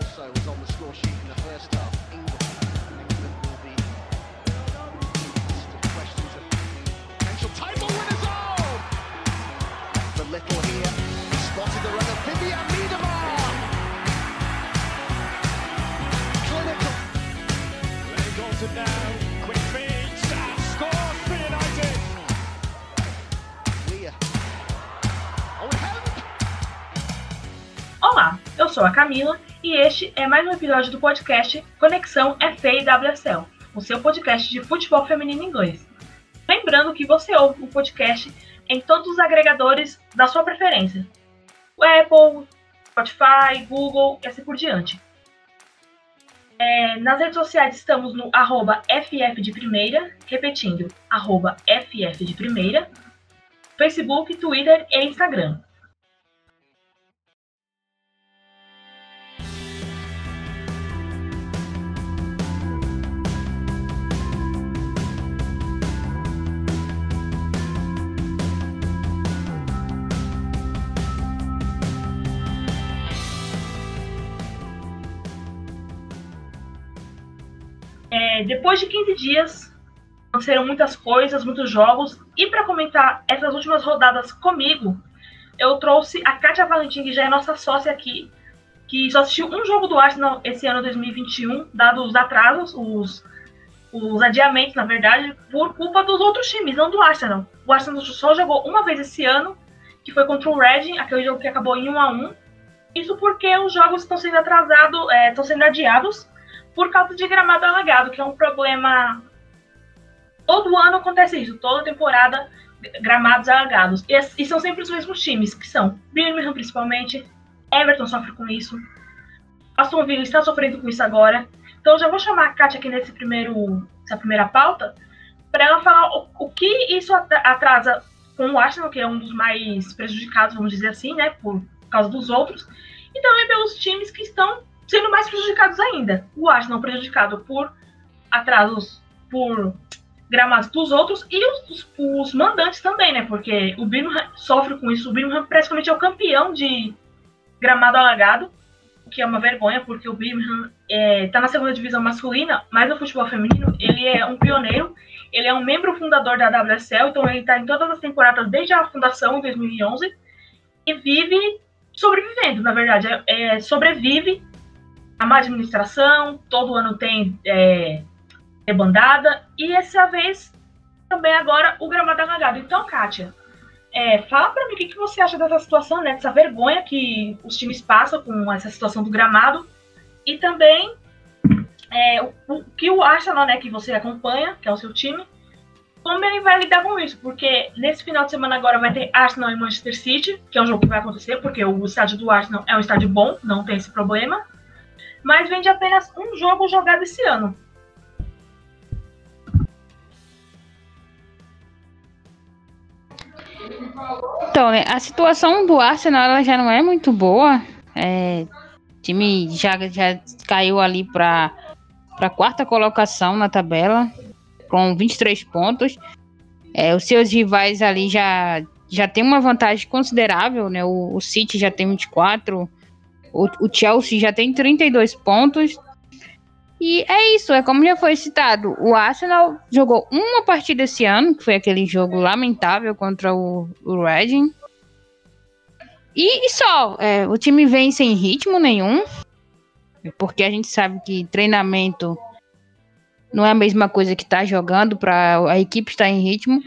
Also was on the score sheet in the first half. England, England will be the questions of potential title winners. Oh! The little here spotted the runner Vivian Miedemar. Clinical. Lenny Goulton now, quick feed, Sam scores for United. Weir. Oh, Hemp. Olá, eu sou a Camila e este é mais um episódio do podcast Conexão FA e WSL, o seu podcast de futebol feminino inglês. Lembrando que você ouve o podcast em todos os agregadores da sua preferência: o Apple, Spotify, Google e assim por diante. É, nas redes sociais estamos no arroba FF de Primeira, repetindo, arroba FF de Primeira, Facebook, Twitter e Instagram. Depois de 15 dias, aconteceram muitas coisas, muitos jogos, e para comentar essas últimas rodadas comigo, eu trouxe a Kátia Valentim, que já é nossa sócia aqui, que só assistiu um jogo do Arsenal esse ano 2021, dados os atrasos, os, os adiamentos, na verdade, por culpa dos outros times, não do Arsenal. O Arsenal só jogou uma vez esse ano, que foi contra o Reading, aquele jogo que acabou em 1 a 1 Isso porque os jogos estão sendo atrasados, é, estão sendo adiados por causa de gramado alagado, que é um problema. Todo ano acontece isso, toda temporada gramados alagados. E, e são sempre os mesmos times, que são Birmingham principalmente, Everton sofre com isso, Aston Villa está sofrendo com isso agora. Então já vou chamar a Kátia aqui nesse primeiro, nessa primeira pauta para ela falar o, o, que isso atrasa com o Arsenal, que é um dos mais prejudicados, vamos dizer assim, né, por causa dos outros, e também pelos times que estão sendo mais prejudicados ainda. O Arsenal prejudicado por atrasos, por gramados dos outros e os, os, os, mandantes também, né? Porque o Birmingham sofre com isso. O Birmingham praticamente é o campeão de gramado alagado, o que é uma vergonha, porque o Birmingham está é, na segunda divisão masculina, mas no futebol feminino ele é um pioneiro. Ele é um membro fundador da WSL, então ele está em todas as temporadas desde a fundação em 2011 e vive sobrevivendo, na verdade, é, é sobrevive a má administração, todo ano tem é, debandada, e essa vez também agora o gramado alagado. Então, Kátia, é, fala para mim o que, que você acha dessa situação, né, dessa vergonha que os times passam com essa situação do gramado, e também é, o, o, que o Arsenal, né, que você acompanha, que é o seu time, como ele vai lidar com isso, porque nesse final de semana agora vai ter Arsenal e Manchester City, que é um jogo que vai acontecer, porque o estádio do Arsenal é um estádio bom, não tem esse problema mas vende apenas um jogo jogado esse ano. Então, né, a situação do Arsenal ela já não é muito boa. É, o time já, já caiu ali para a quarta colocação na tabela, com 23 pontos. É, os seus rivais ali já, já tem uma vantagem considerável, né? O, o City já tem 24, o, o Chelsea já tem 32 pontos. E é isso, é como já foi citado. O Arsenal jogou uma partida esse ano, que foi aquele jogo lamentável contra o, o Reading. E, e só, é, o time vem sem ritmo nenhum, porque a gente sabe que treinamento não é a mesma coisa que tá jogando para a equipe estar em ritmo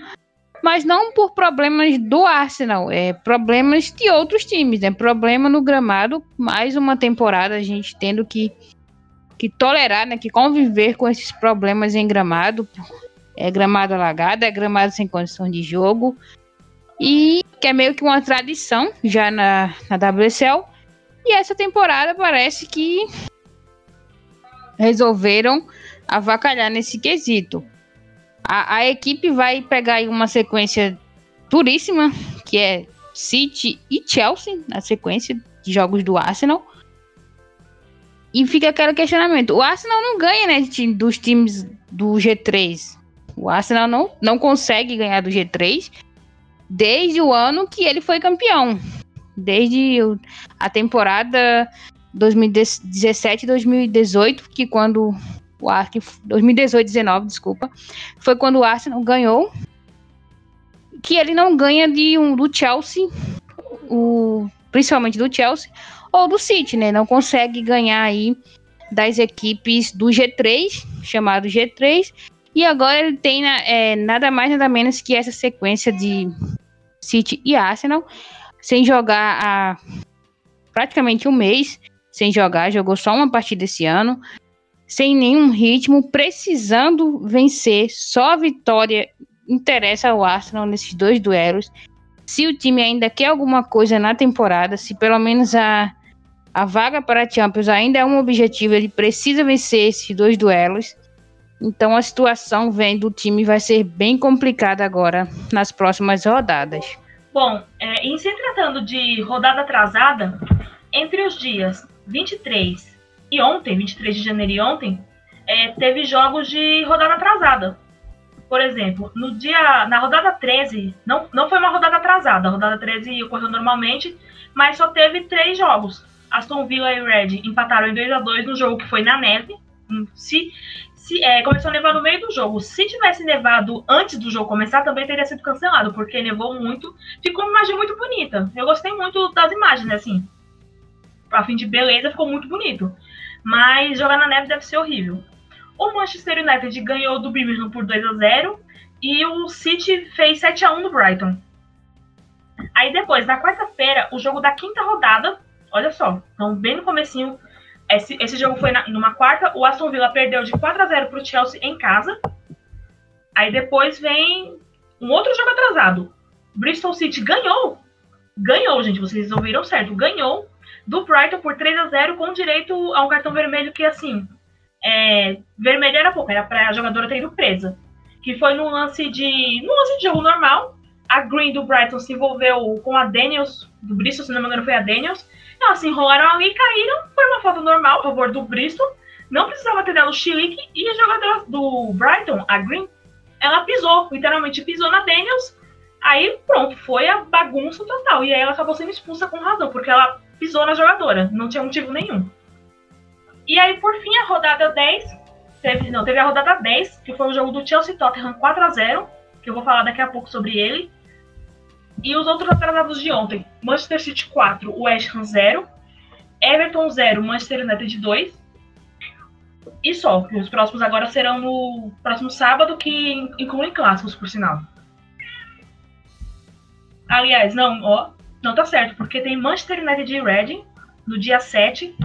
mas não por problemas do Arsenal, é problemas de outros times, é problema no gramado, mais uma temporada a gente tendo que, que tolerar, né, que conviver com esses problemas em gramado, é gramado alagado, é gramado sem condição de jogo, e que é meio que uma tradição já na, na WSL, e essa temporada parece que resolveram avacalhar nesse quesito. A, a equipe vai pegar aí uma sequência duríssima, que é City e Chelsea, na sequência de jogos do Arsenal. E fica aquele questionamento. O Arsenal não ganha, né, dos times do G3. O Arsenal não, não consegue ganhar do G3 desde o ano que ele foi campeão. Desde a temporada 2017 e 2018, que quando o Arsenal 2018 19, desculpa, foi quando o Arsenal ganhou que ele não ganha de um do Chelsea, o principalmente do Chelsea ou do City, né? Não consegue ganhar aí das equipes do G3, chamado G3, e agora ele tem é, nada mais nada menos que essa sequência de City e Arsenal, sem jogar há praticamente um mês, sem jogar, jogou só uma partida esse ano, sem nenhum ritmo, precisando vencer, só a vitória interessa ao Arsenal nesses dois duelos. Se o time ainda quer alguma coisa na temporada, se pelo menos a, a vaga para a Champions ainda é um objetivo, ele precisa vencer esses dois duelos. Então a situação vem do time vai ser bem complicada agora nas próximas rodadas. Bom, é, em se tratando de rodada atrasada, entre os dias 23 e ontem, 23 de janeiro e ontem, é, teve jogos de rodada atrasada. Por exemplo, no dia, na rodada 13, não, não foi uma rodada atrasada, a rodada 13 ocorreu normalmente, mas só teve três jogos. Aston Villa e Red empataram em 2 a 2 no jogo que foi na neve. Se, se é, começou a nevar no meio do jogo. Se tivesse nevado antes do jogo começar, também teria sido cancelado, porque nevou muito. Ficou uma imagem muito bonita. Eu gostei muito das imagens, assim. A fim de beleza, ficou muito bonito. Mas jogar na neve deve ser horrível. O Manchester United ganhou do Birmingham por 2 a 0 e o City fez 7 a 1 no Brighton. Aí depois, na quarta-feira, o jogo da quinta rodada, olha só, então bem no comecinho esse, esse jogo foi na, numa quarta. O Aston Villa perdeu de 4 a 0 para o Chelsea em casa. Aí depois vem um outro jogo atrasado. Bristol City ganhou. Ganhou, gente. Vocês ouviram certo. Ganhou do Brighton por 3 a 0 com direito a um cartão vermelho que, assim, é, vermelho era pouco. Era para a jogadora ter ido presa. Que foi no lance de... No lance de jogo normal. A Green do Brighton se envolveu com a Daniels, do Bristol, se não me engano foi a Daniels. Elas se enrolaram ali caíram. Foi uma falta normal a favor do Bristol. Não precisava ter dado o chilique. E a jogadora do Brighton, a Green, ela pisou, literalmente pisou na Daniels. Aí pronto, foi a bagunça total. E aí ela acabou sendo expulsa com razão, porque ela pisou na jogadora. Não tinha motivo nenhum. E aí, por fim, a rodada 10. Teve, não, teve a rodada 10, que foi o jogo do Chelsea Tottenham 4 a 0 que eu vou falar daqui a pouco sobre ele. E os outros atrasados de ontem: Manchester City 4, West Ham 0, Everton 0, Manchester United 2. E só. Os próximos agora serão no próximo sábado, que incluem clássicos, por sinal. Aliás, não, ó, não tá certo, porque tem Manchester United e Reading no dia 7,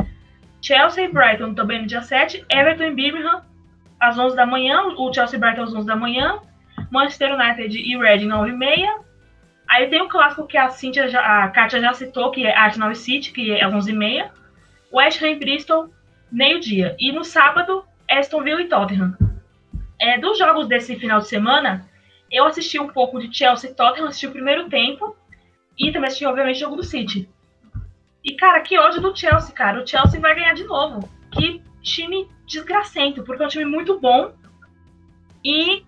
Chelsea e Brighton também no dia 7, Everton e Birmingham às 11 da manhã, o Chelsea e Brighton às 11 da manhã, Manchester United e Reading 9 e meia, Aí tem um clássico que a Cíntia já, a Kátia já citou, que é Arsenal City, que é às 11h30. West Ham e Bristol, meio-dia. E no sábado, Aston Villa e Tottenham. É, dos jogos desse final de semana, eu assisti um pouco de Chelsea e Tottenham, assisti o primeiro tempo. E também assisti, obviamente, o jogo do City. E, cara, que ódio do Chelsea, cara. O Chelsea vai ganhar de novo. Que time desgracento, porque é um time muito bom. E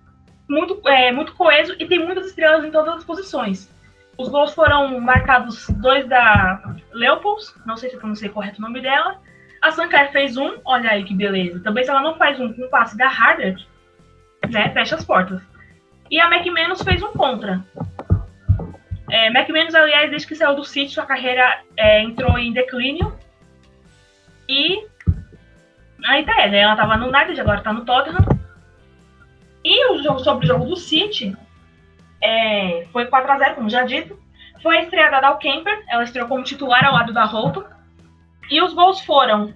muito, é, muito coeso e tem muitas estrelas em todas as posições. Os gols foram marcados dois da Leopolds, não sei se eu pronunciei correto o nome dela. A Sankar fez um, olha aí que beleza. Também se ela não faz um com um passe da Harder, né, fecha as portas. E a McManus fez um contra. É, McManus, aliás, desde que saiu do City, sua carreira é, entrou em declínio. E aí tá, né? Ela tava no United, agora tá no Tottenham. E o jogo sobre o jogo do City é, foi 4x0, como já dito. Foi a estreia da Dal Kemper, ela estreou como titular ao lado da Holton. E os gols foram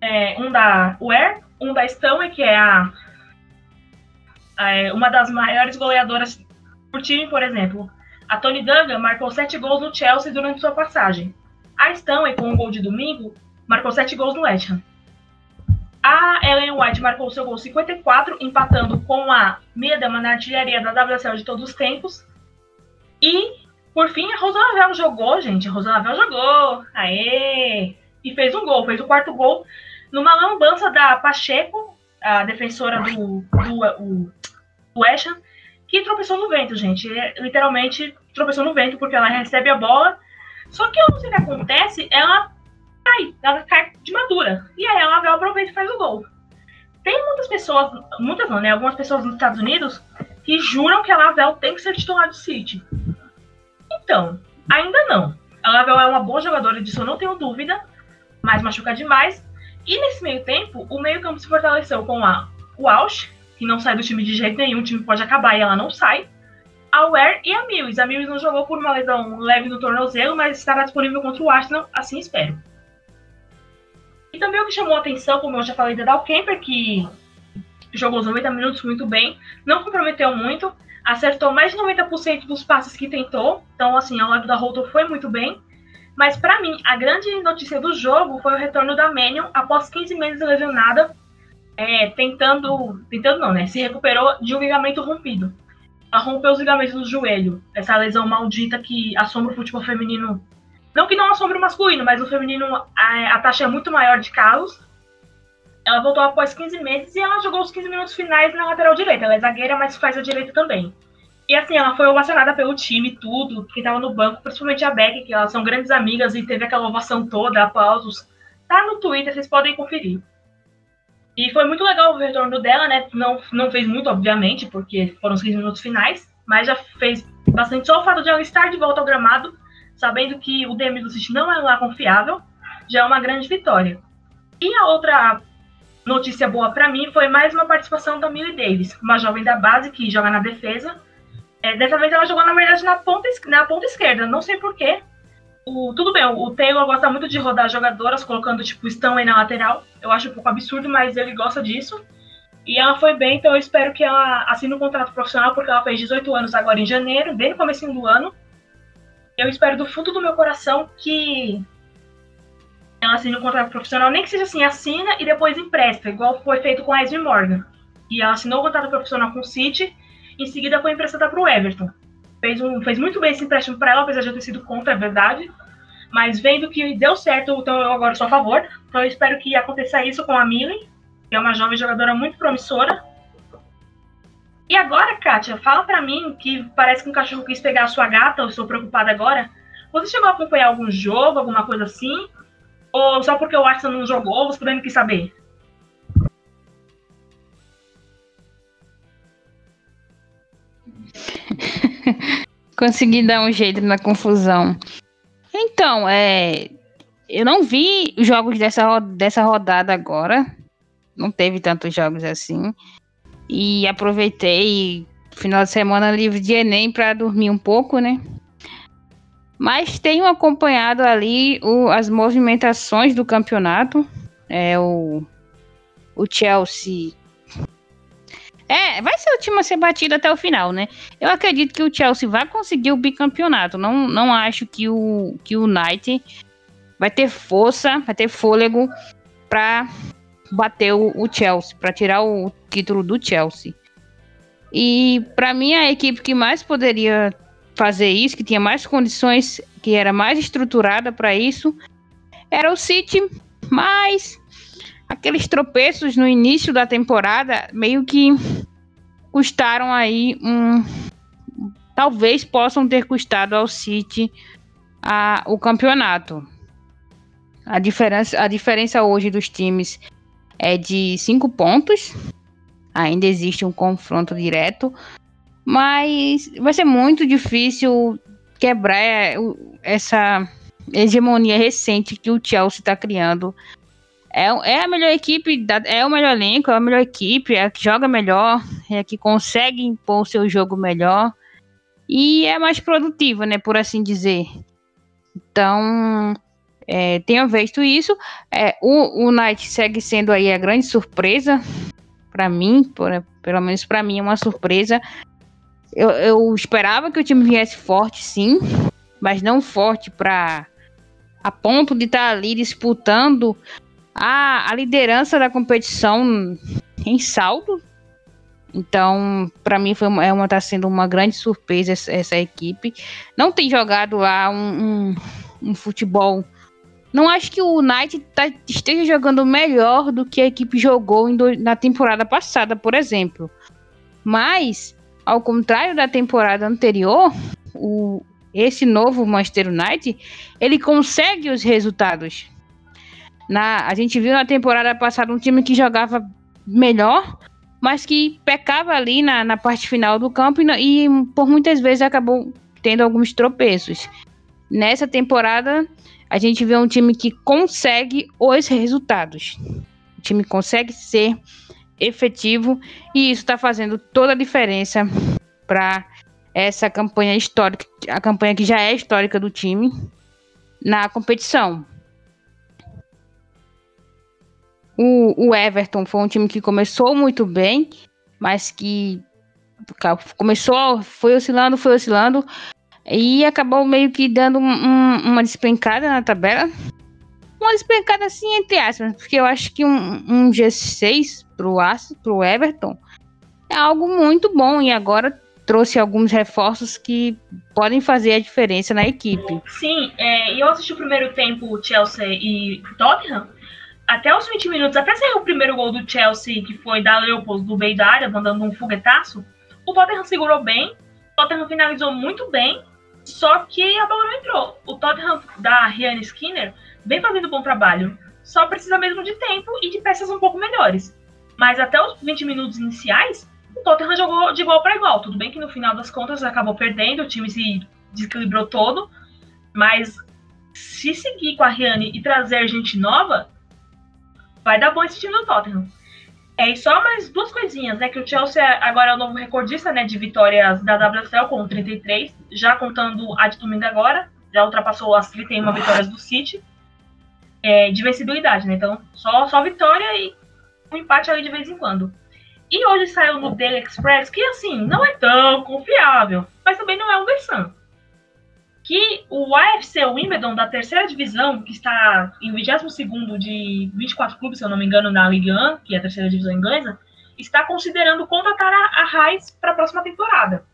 é, um da Ware, um da Stanley, que é a, a, é, uma das maiores goleadoras por time, por exemplo. A Tony Duggan marcou sete gols no Chelsea durante sua passagem. A Stanley, com o gol de domingo, marcou sete gols no West Ham. A Ellen White marcou seu gol 54, empatando com a Miedema na artilharia da WSL de todos os tempos. E, por fim, a Rosanavel jogou, gente. A Rosanavel jogou. Aê! E fez um gol, fez o quarto gol numa lambança da Pacheco, a defensora do, do, o, do West Ham, que tropeçou no vento, gente. Literalmente tropeçou no vento, porque ela recebe a bola. Só que eu não sei o que acontece, ela cai, ela cai de madura. E aí a Lavelle aproveita e faz o gol. Tem muitas pessoas, muitas não, né? Algumas pessoas nos Estados Unidos que juram que a Lavelle tem que ser titular do City. Então, ainda não. A Lavelle é uma boa jogadora, disso eu não tenho dúvida, mas machuca demais. E nesse meio tempo, o meio campo se fortaleceu com a Walsh, que não sai do time de jeito nenhum, o time pode acabar e ela não sai. A Ware e a Mills. A Mills não jogou por uma lesão leve no tornozelo, mas estará disponível contra o Arsenal, assim espero. E também o que chamou a atenção, como eu já falei, da Dal Kemper, que jogou os 90 minutos muito bem, não comprometeu muito, acertou mais de 90% dos passes que tentou, então assim, ao lado da Holton foi muito bem. Mas para mim, a grande notícia do jogo foi o retorno da Manion após 15 meses lesionada, é, tentando, tentando não, né, se recuperou de um ligamento rompido. Ela rompeu os ligamentos do joelho, essa lesão maldita que assombra o futebol feminino. Não que não assombre o masculino, mas o feminino a, a taxa é muito maior de casos. Ela voltou após 15 meses e ela jogou os 15 minutos finais na lateral direita. Ela é zagueira, mas faz a direita também. E assim, ela foi ovacionada pelo time, tudo, que tava no banco, principalmente a Beck, que elas são grandes amigas e teve aquela ovação toda, aplausos. Tá no Twitter, vocês podem conferir. E foi muito legal o retorno dela, né? Não, não fez muito, obviamente, porque foram os 15 minutos finais, mas já fez bastante. Só o fato de ela estar de volta ao gramado, sabendo que o DM do City não é lá confiável, já é uma grande vitória. E a outra notícia boa para mim foi mais uma participação da Millie Davis, uma jovem da base que joga na defesa. É, dessa vez ela jogou, na verdade, na ponta, na ponta esquerda, não sei porquê. O, tudo bem, o Taylor gosta muito de rodar jogadoras, colocando tipo Stanley na lateral. Eu acho um pouco absurdo, mas ele gosta disso. E ela foi bem, então eu espero que ela assine um contrato profissional, porque ela fez 18 anos agora em janeiro, bem no começo do ano. Eu espero do fundo do meu coração que ela assine um contrato profissional, nem que seja assim, assina e depois empresta, igual foi feito com a Esme Morgan. E ela assinou o contrato profissional com o City, em seguida foi emprestada para o Everton. Fez, um, fez muito bem esse empréstimo para ela, apesar de eu ter sido contra, é verdade. Mas vendo que deu certo, então eu agora sou a favor. Então eu espero que aconteça isso com a Millie, que é uma jovem jogadora muito promissora. E agora, Kátia, fala para mim que parece que um cachorro quis pegar a sua gata, eu estou preocupada agora. Você chegou a acompanhar algum jogo, alguma coisa assim? Ou só porque o Arsenal não jogou, você também não quis saber? Consegui dar um jeito na confusão. Então, é. Eu não vi os jogos dessa, dessa rodada agora. Não teve tantos jogos assim. E aproveitei final de semana livre de Enem para dormir um pouco, né? Mas tenho acompanhado ali o, as movimentações do campeonato. É o, o Chelsea. É, vai ser o time a ser batido até o final, né? Eu acredito que o Chelsea vai conseguir o bicampeonato. Não, não acho que o, que o United vai ter força, vai ter fôlego para bater o, o Chelsea, para tirar o título do Chelsea. E para mim a equipe que mais poderia fazer isso, que tinha mais condições, que era mais estruturada para isso, era o City, mas aqueles tropeços no início da temporada meio que custaram aí um talvez possam ter custado ao City a, o campeonato. A diferença, a diferença hoje dos times é de cinco pontos. Ainda existe um confronto direto, mas vai ser muito difícil quebrar é, essa hegemonia recente que o Chelsea está criando. É, é a melhor equipe, é o melhor elenco, é a melhor equipe, é a que joga melhor, é a que consegue impor o seu jogo melhor e é mais produtiva, né, por assim dizer. Então, é, tenho visto isso. É, o, o Knight segue sendo aí a grande surpresa para mim, por, pelo menos para mim é uma surpresa. Eu, eu esperava que o time viesse forte, sim, mas não forte para a ponto de estar tá ali disputando a, a liderança da competição em saldo. Então, para mim foi uma, é uma tá sendo uma grande surpresa essa, essa equipe. Não tem jogado lá um, um, um futebol não acho que o Knight tá, esteja jogando melhor do que a equipe jogou do, na temporada passada, por exemplo. Mas ao contrário da temporada anterior, o, esse novo Manchester United, ele consegue os resultados. Na, a gente viu na temporada passada um time que jogava melhor, mas que pecava ali na, na parte final do campo e, e por muitas vezes acabou tendo alguns tropeços. Nessa temporada, a gente vê um time que consegue os resultados. O time consegue ser efetivo e isso está fazendo toda a diferença para essa campanha histórica, a campanha que já é histórica do time na competição. O, o Everton foi um time que começou muito bem, mas que começou, foi oscilando, foi oscilando, e acabou meio que dando um, uma despencada na tabela. Uma despencada assim, entre aspas, porque eu acho que um, um G6 pro, pro Everton é algo muito bom, e agora trouxe alguns reforços que podem fazer a diferença na equipe. Sim, é, eu assisti o primeiro tempo Chelsea e Tottenham. Até os 20 minutos, até sair o primeiro gol do Chelsea, que foi da Leopold do meio da área, mandando um foguetaço, o Tottenham segurou bem, o Tottenham finalizou muito bem, só que a bola não entrou. O Tottenham da Rihanna Skinner vem fazendo bom trabalho, só precisa mesmo de tempo e de peças um pouco melhores. Mas até os 20 minutos iniciais, o Tottenham jogou de igual para igual. Tudo bem que no final das contas acabou perdendo, o time se desequilibrou todo, mas se seguir com a Riane e trazer gente nova, vai dar bom esse time do Tottenham. É, e só mais duas coisinhas, né? Que o Chelsea agora é o novo recordista né, de vitórias da WSL com 33, já contando a de domingo agora, já ultrapassou as 31 vitórias do City. É, de vencibilidade, né? Então, só, só vitória e um empate ali de vez em quando. E hoje saiu no Daily Express que, assim, não é tão confiável, mas também não é um versão. Que o AFC Wimbledon da terceira divisão, que está em 22 de 24 clubes, se eu não me engano, na Ligue 1, que é a terceira divisão inglesa, está considerando contratar a, a Raiz para a próxima temporada.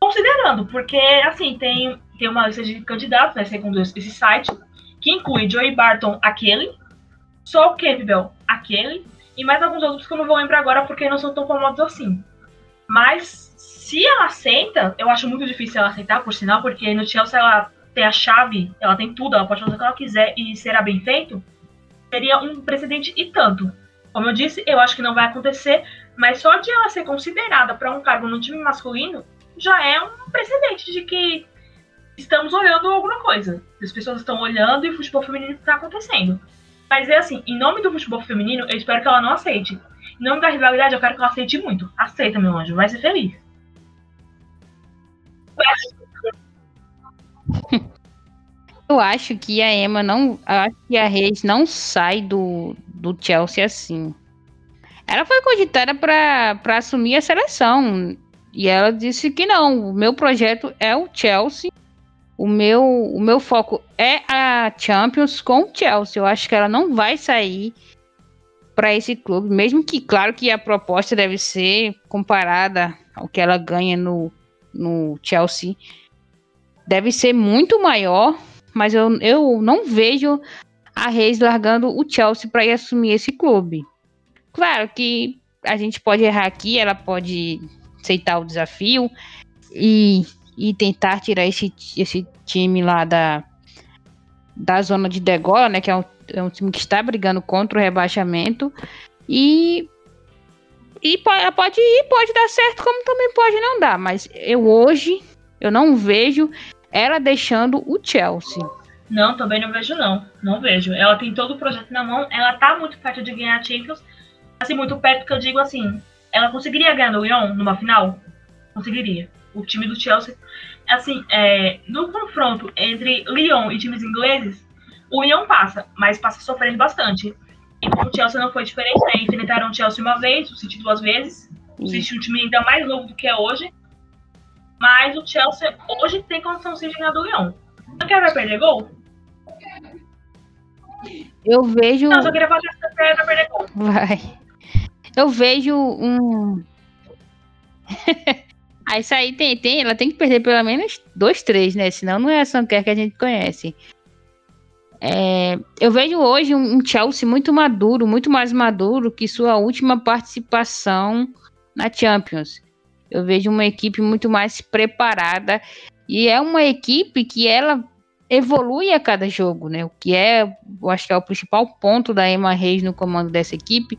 Considerando, porque, assim, tem, tem uma lista de candidatos, né, segundo esse site, que inclui Joey Barton, aquele, Sol Campbell, aquele, e mais alguns outros que eu não vou lembrar agora porque não são tão famosos assim. Mas se ela aceita, eu acho muito difícil ela aceitar, por sinal, porque no Chelsea ela tem a chave, ela tem tudo, ela pode fazer o que ela quiser e será bem feito, seria um precedente e tanto. Como eu disse, eu acho que não vai acontecer, mas só de ela ser considerada para um cargo no time masculino já é um precedente de que estamos olhando alguma coisa. As pessoas estão olhando e o futebol feminino está acontecendo. Mas é assim, em nome do futebol feminino, eu espero que ela não aceite. Em nome da rivalidade, eu quero que ela aceite muito. Aceita, meu anjo, vai ser feliz. Eu acho que a Emma não. Acho que a Reis não sai do, do Chelsea assim. Ela foi cogitada para assumir a seleção. E ela disse que não. O meu projeto é o Chelsea o meu, o meu foco é a Champions com o Chelsea. Eu acho que ela não vai sair para esse clube, mesmo que, claro, que a proposta deve ser comparada ao que ela ganha no, no Chelsea, deve ser muito maior, mas eu, eu não vejo a Reis largando o Chelsea para ir assumir esse clube. Claro que a gente pode errar aqui, ela pode aceitar o desafio e e tentar tirar esse, esse time lá da, da zona de degola, né? Que é um, é um time que está brigando contra o rebaixamento. E, e pode, ir, pode dar certo, como também pode não dar. Mas eu hoje eu não vejo ela deixando o Chelsea. Não, também não vejo, não. Não vejo. Ela tem todo o projeto na mão. Ela tá muito perto de ganhar Champions. Assim, muito perto que eu digo assim. Ela conseguiria ganhar no Lyon numa final? Conseguiria o time do Chelsea. Assim, é, no confronto entre Lyon e times ingleses, o Lyon passa, mas passa sofrendo bastante. E o Chelsea não foi diferente, né? Enfrentaram o Chelsea uma vez, o City duas vezes. O City é um time ainda mais novo do que é hoje. Mas o Chelsea hoje tem condição de ganhar do Lyon. Não quer vai perder gol? Eu vejo. Não, só queria falar que você vai perder gol. Vai. Eu vejo um. Aí isso aí tem, tem, ela tem que perder pelo menos dois, três, né? Senão não é a Sanker que a gente conhece. É, eu vejo hoje um, Chelsea muito maduro, muito mais maduro que sua última participação na Champions. Eu vejo uma equipe muito mais preparada e é uma equipe que ela evolui a cada jogo, né? O que é, eu acho que é o principal ponto da Emma Reis no comando dessa equipe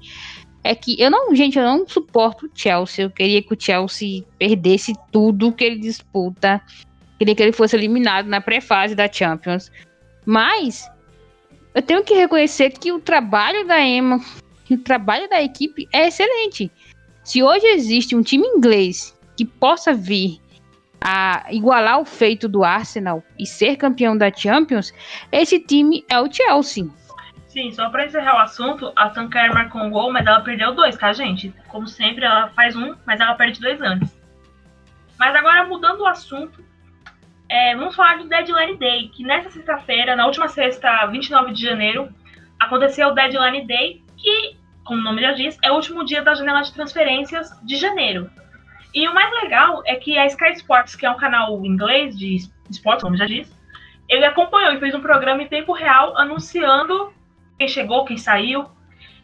é que eu não, gente, eu não suporto o Chelsea. Eu queria que o Chelsea perdesse tudo que ele disputa. Queria que ele fosse eliminado na pré-fase da Champions. Mas eu tenho que reconhecer que o trabalho da Emma, o trabalho da equipe é excelente. Se hoje existe um time inglês que possa vir a igualar o feito do Arsenal e ser campeão da Champions, esse time é o Chelsea. Sim, só para encerrar o assunto, a Tanker marcou um gol, mas ela perdeu dois, tá, gente? Como sempre, ela faz um, mas ela perde dois antes. Mas agora, mudando o assunto, é, vamos falar do Deadline Day, que nessa sexta-feira, na última sexta, 29 de janeiro, aconteceu o Deadline Day, que, como o nome já diz, é o último dia da janela de transferências de janeiro. E o mais legal é que a Sky Sports, que é um canal inglês de esportes, como já diz, ele acompanhou e fez um programa em tempo real anunciando quem chegou, quem saiu.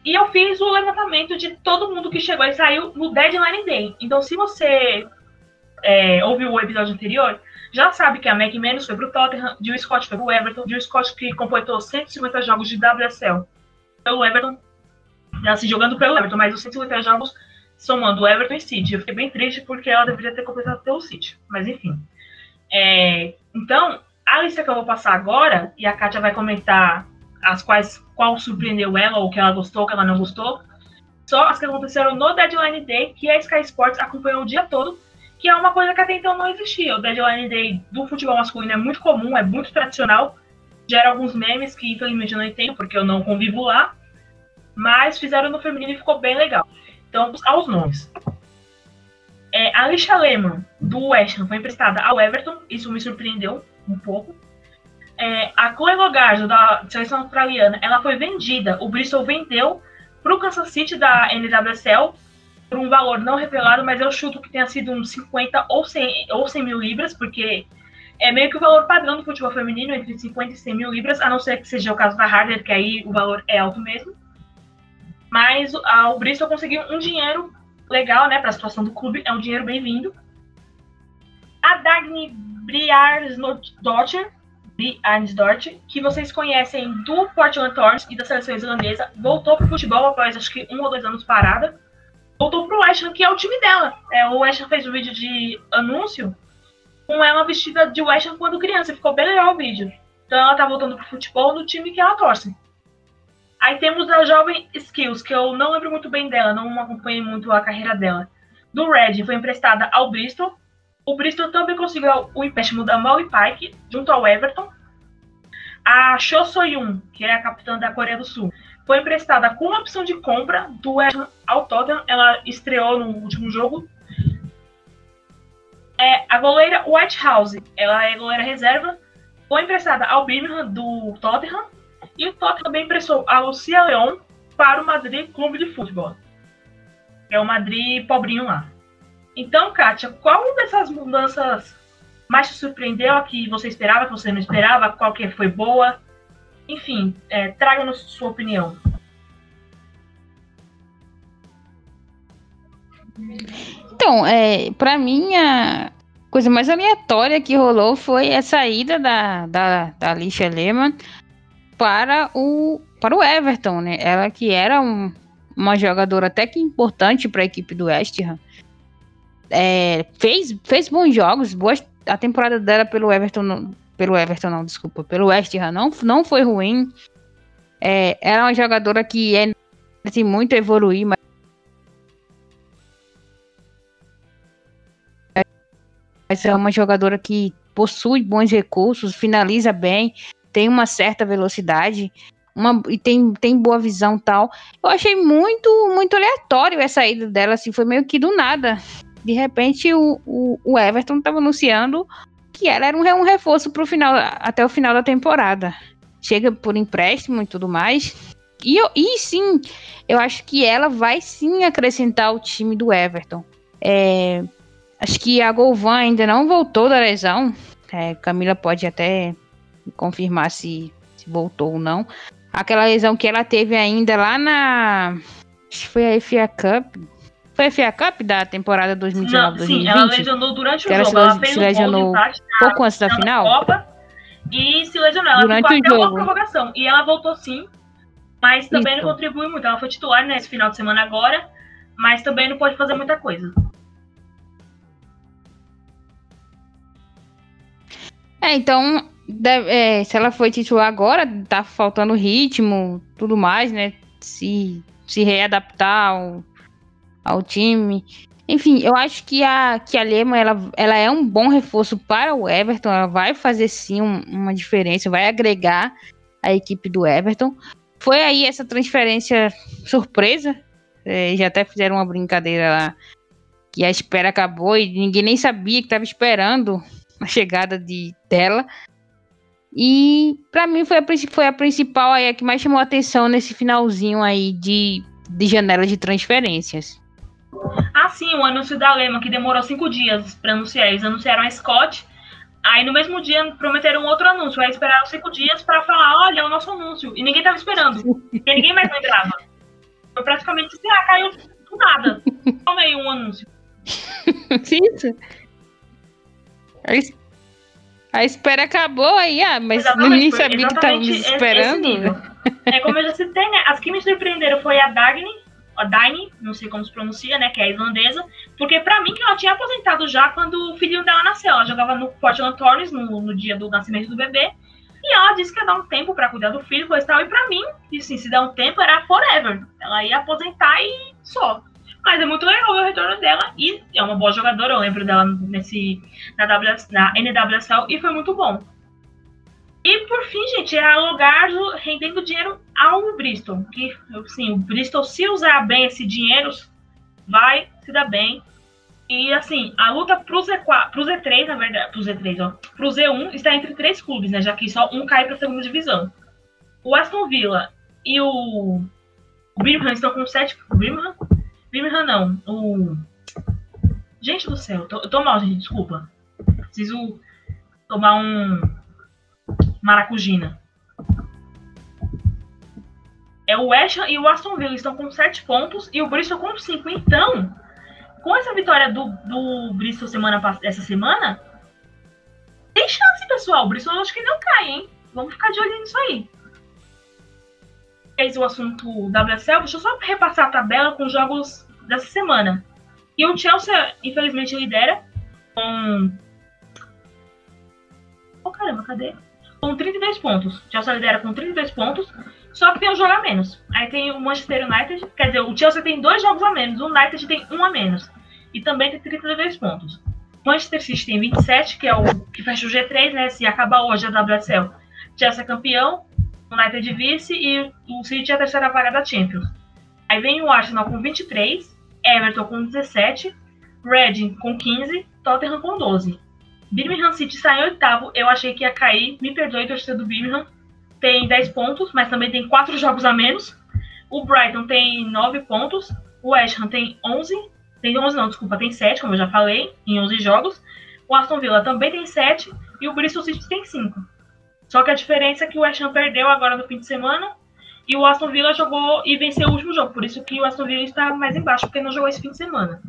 E eu fiz o levantamento de todo mundo que chegou e saiu no Deadline Day. Então, se você é, ouviu o episódio anterior, já sabe que a Meg Menos foi pro Tottenham, Jill Scott foi pro Everton, Jill Scott que completou 150 jogos de WSL pelo Everton, já se jogando pelo Everton, mas os 150 jogos somando o Everton e City. Eu fiquei bem triste porque ela deveria ter completado pelo City, mas enfim. É, então, a lista que eu vou passar agora, e a Kátia vai comentar as quais qual surpreendeu ela, ou que ela gostou, ou que ela não gostou. Só as que aconteceram no Deadline Day, que a Sky Sports acompanhou o dia todo, que é uma coisa que até então não existia. O Deadline Day do futebol masculino é muito comum, é muito tradicional, gera alguns memes que infelizmente eu não entendo, porque eu não convivo lá, mas fizeram no feminino e ficou bem legal. Então, aos nomes. É, a Alicia Lehmann, do West Ham, foi emprestada ao Everton, isso me surpreendeu um pouco. É, a Chloe Logarzo, da seleção australiana, ela foi vendida. O Bristol vendeu para o Kansas City da NWSL por um valor não revelado, mas eu chuto que tenha sido uns 50 ou 100, ou 100 mil libras, porque é meio que o valor padrão do futebol feminino, entre 50 e 100 mil libras, a não ser que seja o caso da Harder, que aí o valor é alto mesmo. Mas a, o Bristol conseguiu um dinheiro legal, né, para a situação do clube, é um dinheiro bem-vindo. A Dagny Briarsdottir, Arnsdort, que vocês conhecem do Portland Thorns e da seleção islandesa, voltou para o futebol após acho que um ou dois anos parada. Voltou para o West que é o time dela. É, o West fez um vídeo de anúncio com ela vestida de West quando criança. Ficou bem legal o vídeo. Então ela tá voltando pro futebol no time que ela torce. Aí temos a jovem Skills, que eu não lembro muito bem dela, não acompanhei muito a carreira dela. Do Red, foi emprestada ao Bristol o Bristol também conseguiu o empréstimo da Molly Pike junto ao Everton. A Cho Soyun, que é a capitã da Coreia do Sul, foi emprestada com opção de compra do Everton ao Tottenham. Ela estreou no último jogo. É, a goleira Whitehouse, ela é goleira reserva, foi emprestada ao Birmingham do Tottenham. E o Tottenham também emprestou a Lucia Leon para o Madrid Clube de Futebol. É o Madrid pobrinho lá. Então, Kátia, qual dessas mudanças mais te surpreendeu? A que você esperava, que você não esperava? Qual que foi boa? Enfim, é, traga-nos sua opinião. Então, é, para mim, a coisa mais aleatória que rolou foi a saída da, da, da Alicia Lehmann para o, para o Everton, né? Ela que era um, uma jogadora até que importante para a equipe do West Ham é, fez, fez bons jogos, boas, a temporada dela pelo Everton, pelo Everton não, desculpa, pelo West Ham não, não foi ruim. É, ela é uma jogadora que é tem muito evoluir, mas mas é uma jogadora que possui bons recursos, finaliza bem, tem uma certa velocidade, uma, e tem, tem boa visão tal. Eu achei muito muito aleatório essa ida dela, assim, foi meio que do nada de repente o, o, o Everton estava anunciando que ela era um, um reforço pro final, até o final da temporada. Chega por empréstimo e tudo mais. E, eu, e sim, eu acho que ela vai sim acrescentar o time do Everton. É, acho que a Golvan ainda não voltou da lesão. É, Camila pode até confirmar se, se voltou ou não. Aquela lesão que ela teve ainda lá na. Acho que foi a FA Cup foi a FA Cup da temporada 2019-2020? Sim, ela lesionou durante o jogo. ela fez se lesionou um pouco antes da final? Copa, e se lesionou. Ela Durante ficou o até uma jogo. prorrogação. E ela voltou sim, mas também Isso. não contribui muito. Ela foi titular nesse final de semana agora, mas também não pode fazer muita coisa. É, então, deve- é, se ela foi titular agora, tá faltando ritmo, tudo mais, né? Se, se readaptar ao, ao time. Enfim, eu acho que a, que a Lema, ela, ela é um bom reforço para o Everton, ela vai fazer sim um- uma diferença, vai agregar a equipe do Everton. Foi aí essa transferência surpresa, é, já até fizeram uma brincadeira lá, que a espera acabou e ninguém nem sabia que estava esperando a chegada de, dela. E pra mim foi a, foi a principal aí, a que mais chamou atenção nesse finalzinho aí de, de janela de transferências. Ah, sim, o anúncio da Lema, que demorou cinco dias para anunciar. Eles anunciaram a Scott. Aí no mesmo dia prometeram outro anúncio. Aí esperaram cinco dias para falar: olha, é o nosso anúncio. E ninguém tava esperando. Porque ninguém mais lembrava. Foi praticamente assim: ah, caiu do nada. Toma aí um anúncio. Isso. A, es- a espera acabou aí, ah, mas Exatamente, ninguém sabia que estávamos exatamente esse- esperando. nível. É como eu já citei, né? As que me surpreenderam foi a Dagny, a Dagny, não sei como se pronuncia, né? Que é islandesa. Porque pra mim que ela tinha aposentado já quando o filhinho dela nasceu. Ela jogava no Portland Thorns no, no dia do nascimento do bebê. E ela disse que ia dar um tempo pra cuidar do filho, coisa e tal. E pra mim, assim, se der um tempo, era forever. Ela ia aposentar e só. Mas é muito legal o retorno dela. E é uma boa jogadora, eu lembro dela nesse, na, WS, na NWSL. E foi muito bom. E por fim, gente, é a Logardo rendendo dinheiro ao Bristol. Que, assim, o Bristol, se usar bem esse dinheiro, vai se dar bem. E assim, a luta pro, Z4, pro Z3, na verdade, pro Z3, ó, pro Z1 está entre três clubes, né? Já que só um cai pra segunda divisão. O Aston Villa e o, o Birmingham estão com sete. O Birmingham? Birmingham não. O. Gente do céu, tô, eu tô mal, gente, desculpa. Preciso tomar um maracujina. É o West Ham e o Aston Villa estão com 7 pontos e o Bristol com 5. Então, com essa vitória do, do Bristol semana, essa semana, tem chance, pessoal. O Bristol eu acho que não cai, hein? Vamos ficar de olho nisso aí. Esse é o assunto WSL. Deixa eu só repassar a tabela com os jogos dessa semana. E o Chelsea, infelizmente, lidera com. Oh, caramba, cadê? Com 32 pontos. O Chelsea lidera com 32 pontos, só que tem um jogo a menos. Aí tem o Manchester United, quer dizer, o Chelsea tem dois jogos a menos, o United tem um a menos. E também tem 32 pontos. O Manchester City tem 27, que é o que fecha o G3, né? Se acabar hoje a WSL. Chelsea é campeão, o United vice e o City é a terceira vaga da Champions. Aí vem o Arsenal com 23, Everton com 17, Reading com 15, Tottenham com 12. Birmingham City está em oitavo. Eu achei que ia cair. Me perdoe, torcida do Birmingham. Tem 10 pontos, mas também tem 4 jogos a menos. O Brighton tem 9 pontos. O West Ham tem 11. Tem 11 não, desculpa, tem 7, como eu já falei, em 11 jogos. O Aston Villa também tem 7. E o Bristol City tem 5. Só que a diferença é que o West Ham perdeu agora no fim de semana. E o Aston Villa jogou e venceu o último jogo. Por isso que o Aston Villa está mais embaixo, porque não jogou esse fim de semana.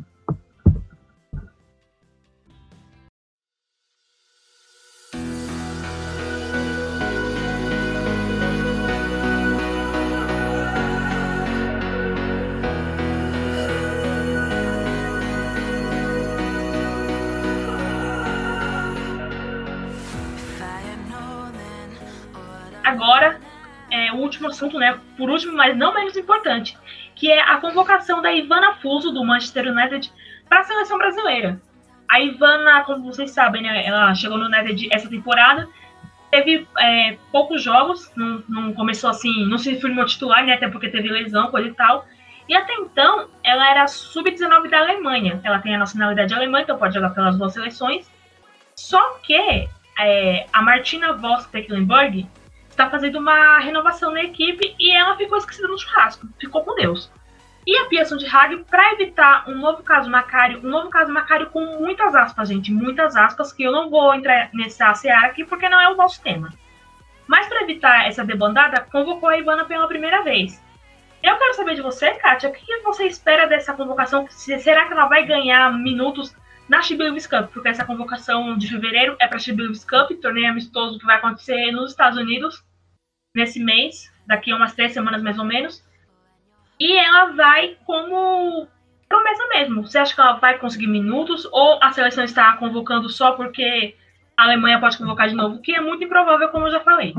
Agora, é, o último assunto, né? Por último, mas não menos importante, que é a convocação da Ivana Fuso, do Manchester United, para a seleção brasileira. A Ivana, como vocês sabem, né, ela chegou no United essa temporada, teve é, poucos jogos, não, não, começou assim, não se firmou titular, né, até porque teve lesão, coisa e tal. E até então, ela era sub-19 da Alemanha. Ela tem a nacionalidade alemã, então pode jogar pelas duas seleções. Só que é, a Martina Voss Tecklenburg está fazendo uma renovação na equipe e ela ficou esquecida no churrasco, ficou com Deus. E a Pia Sundhage, para evitar um novo caso Macário, um novo caso Macário com muitas aspas, gente, muitas aspas, que eu não vou entrar nessa seara aqui porque não é o nosso tema. Mas para evitar essa debandada, convocou a Ivana pela primeira vez. Eu quero saber de você, Kátia, o que você espera dessa convocação? Será que ela vai ganhar minutos na Chibilvis Cup, porque essa convocação de fevereiro é para a Chibilvis Cup, torneio amistoso que vai acontecer nos Estados Unidos nesse mês, daqui a umas três semanas mais ou menos. E ela vai como promessa mesmo. Você acha que ela vai conseguir minutos ou a seleção está convocando só porque a Alemanha pode convocar de novo, que é muito improvável, como eu já falei.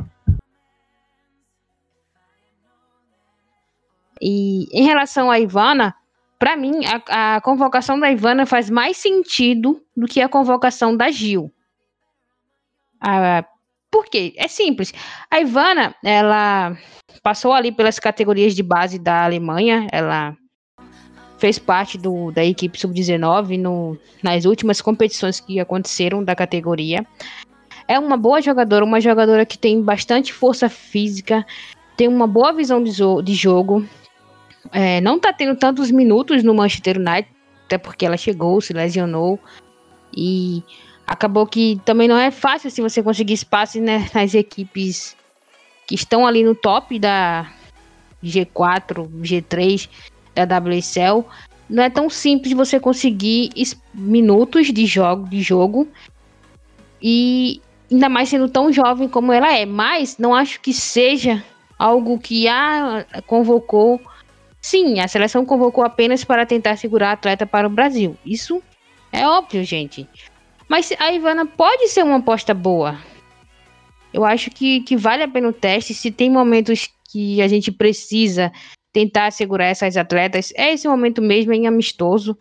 E em relação à Ivana, para mim, a, a, convocação da Ivana faz mais sentido do que a convocação da Gil. Ah, por quê? É simples. A Ivana, ela passou ali pelas categorias de base da Alemanha, ela fez parte do, da equipe sub-19 nas últimas competições que aconteceram da categoria. É uma boa jogadora, uma jogadora que tem bastante força física, tem uma boa visão de, de jogo, é, não tá tendo tantos minutos no Manchester United, até porque ela chegou, se lesionou. E acabou que também não é fácil assim você conseguir espaço né, nas equipes que estão ali no top da G4, G3 da WSL. Não é tão simples você conseguir minutos de jogo, de jogo e ainda mais sendo tão jovem como ela é. Mas não acho que seja algo que a convocou Sim, a seleção convocou apenas para tentar segurar a atleta para o Brasil. Isso é óbvio, gente. Mas a Ivana pode ser uma aposta boa. Eu acho que, que vale a pena o teste. Se tem momentos que a gente precisa tentar segurar essas atletas, é esse momento mesmo em amistoso.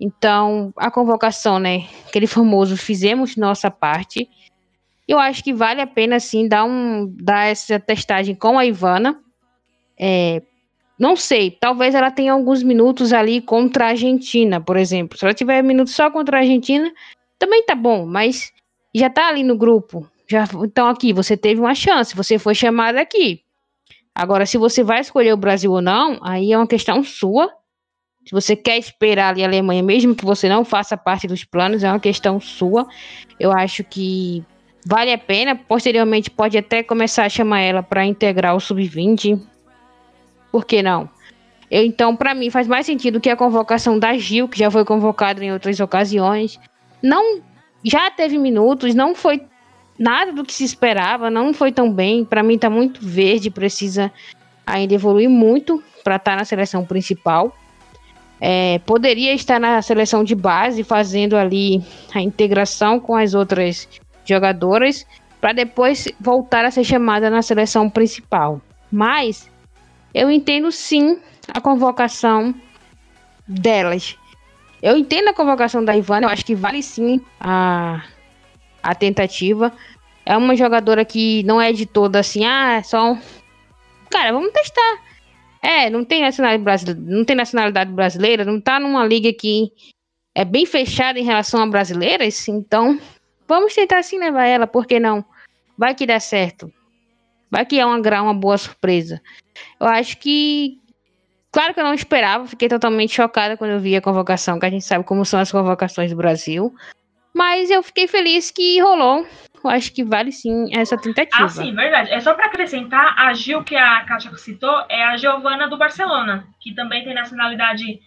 Então, a convocação, né? Aquele famoso fizemos nossa parte. Eu acho que vale a pena sim dar, um, dar essa testagem com a Ivana. É, não sei, talvez ela tenha alguns minutos ali contra a Argentina, por exemplo. Se ela tiver minutos só contra a Argentina, também tá bom, mas já tá ali no grupo. Já, então aqui, você teve uma chance, você foi chamada aqui. Agora, se você vai escolher o Brasil ou não, aí é uma questão sua. Se você quer esperar ali a Alemanha, mesmo que você não faça parte dos planos, é uma questão sua. Eu acho que vale a pena. Posteriormente, pode até começar a chamar ela para integrar o sub-20 por que não? Eu, então, para mim, faz mais sentido que a convocação da Gil, que já foi convocada em outras ocasiões. Não já teve minutos, não foi nada do que se esperava, não foi tão bem. Para mim, tá muito verde, precisa ainda evoluir muito para estar tá na seleção principal. É, poderia estar na seleção de base, fazendo ali a integração com as outras jogadoras, para depois voltar a ser chamada na seleção principal. Mas eu entendo sim a convocação delas. Eu entendo a convocação da Ivana, eu acho que vale sim a, a tentativa. É uma jogadora que não é de toda assim, ah, é só um... Cara, vamos testar. É, não tem nacionalidade brasileira, não tem nacionalidade brasileira, não tá numa liga que é bem fechada em relação a brasileiras, então vamos tentar sim levar ela, por que não? Vai que dá certo. Vai que é uma, uma boa surpresa. Eu acho que. Claro que eu não esperava, fiquei totalmente chocada quando eu vi a convocação, que a gente sabe como são as convocações do Brasil. Mas eu fiquei feliz que rolou. Eu acho que vale sim essa tentativa. Ah, sim, verdade. É só para acrescentar, a Gil que a Kátia citou é a Giovana do Barcelona, que também tem nacionalidade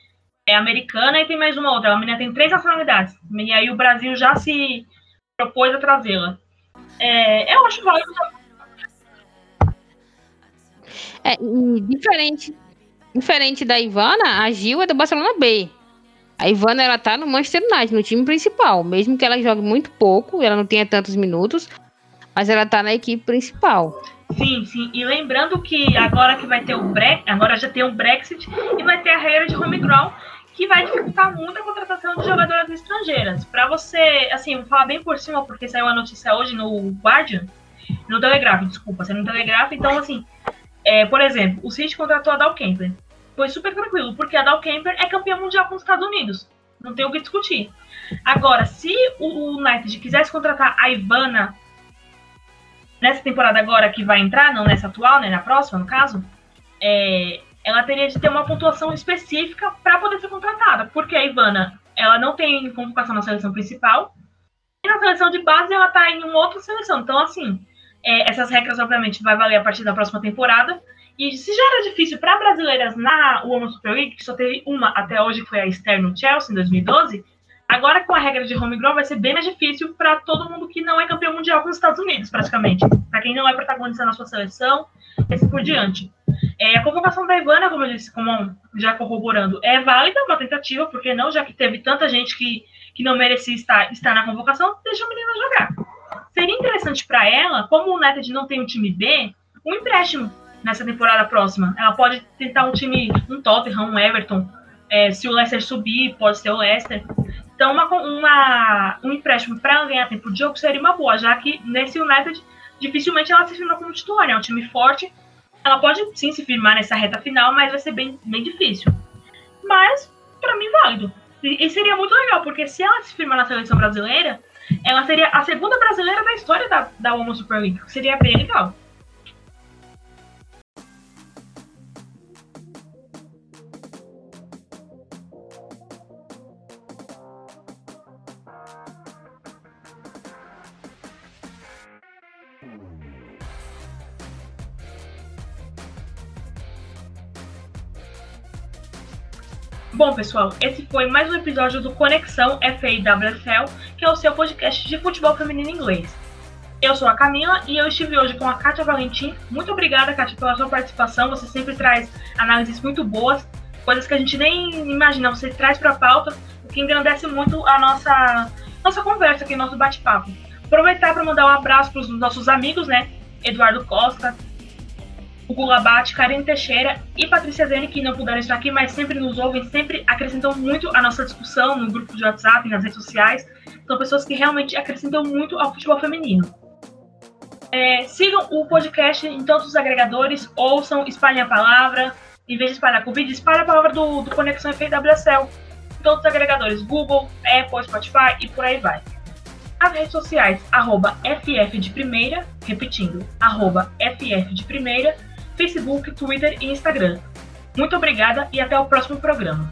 é, americana e tem mais uma outra. A menina tem três nacionalidades. E aí o Brasil já se propôs a trazê-la. É, eu acho válido é, diferente, diferente da Ivana, a Gil é do Barcelona B. A Ivana, ela tá no Manchester United, no time principal. Mesmo que ela jogue muito pouco, ela não tenha tantos minutos, mas ela tá na equipe principal. Sim, sim. E lembrando que agora que vai ter o Brexit, agora já tem o Brexit e vai ter a regra de home que vai dificultar muito a contratação de jogadoras estrangeiras. Para você, assim, vou falar bem por cima, porque saiu a notícia hoje no Guardian, no Telegraph, desculpa, saiu no Telegraph, então assim, é, por exemplo, o City contratou a Dal Kemper. Foi super tranquilo, porque a Dal Kemper é campeã mundial com os Estados Unidos. Não tem o que discutir. Agora, se o United quisesse contratar a Ivana nessa temporada agora que vai entrar, não nessa atual, né, na próxima, no caso, é, ela teria de ter uma pontuação específica para poder ser contratada, porque a Ivana ela não tem convocação na seleção principal e na seleção de base ela está em uma outra seleção. Então, assim, é, essas regras, obviamente, vai valer a partir da próxima temporada. E se já era difícil para brasileiras na Women's Super League, que só teve uma até hoje, que foi a Esther no Chelsea, em 2012, Agora, com a regra de home ground, vai ser bem mais difícil para todo mundo que não é campeão mundial com os Estados Unidos, praticamente. Para quem não é protagonista na sua seleção, esse por diante. É, a convocação da Ivana, como eu disse, como já corroborando, é válida, uma tentativa, porque não, já que teve tanta gente que, que não merecia estar, estar na convocação, deixa a menina jogar. Seria interessante para ela, como o United não tem um time B, um empréstimo nessa temporada próxima. Ela pode tentar um time, um Tottenham, um Everton. É, se o Leicester subir, pode ser o Leicester. Então, uma, uma um empréstimo para ela ganhar tempo de jogo seria uma boa, já que nesse United dificilmente ela se firma como titular. É um time forte. Ela pode sim se firmar nessa reta final, mas vai ser bem, bem difícil. Mas, para mim, válido. E, e seria muito legal, porque se ela se firmar na seleção brasileira, ela seria a segunda brasileira da história da, da Women's Super League. Seria bem legal. Bom, pessoal, esse foi mais um episódio do Conexão FAWFL, que é o seu podcast de futebol feminino inglês. Eu sou a Camila e eu estive hoje com a Kátia Valentim. Muito obrigada, Kátia, pela sua participação. Você sempre traz análises muito boas, coisas que a gente nem imagina. Você traz para a pauta, o que engrandece muito a nossa, nossa conversa aqui, nosso bate-papo. Aproveitar para mandar um abraço para os nossos amigos, né? Eduardo Costa, o Gulabate, Karine Teixeira e Patrícia Zene, que não puderam estar aqui, mas sempre nos ouvem, sempre acrescentam muito à nossa discussão no grupo de WhatsApp, nas redes sociais. São pessoas que realmente acrescentam muito ao futebol feminino. É, sigam o podcast em todos os agregadores, ouçam, espalhem a palavra. Em vez de espalhar com vídeo, espalhe a palavra do, do Conexão FWSL. Em todos os agregadores, Google, Apple, Spotify e por aí vai. As redes sociais, arroba FF de primeira, repetindo, arroba FF de primeira, Facebook, Twitter e Instagram. Muito obrigada e até o próximo programa.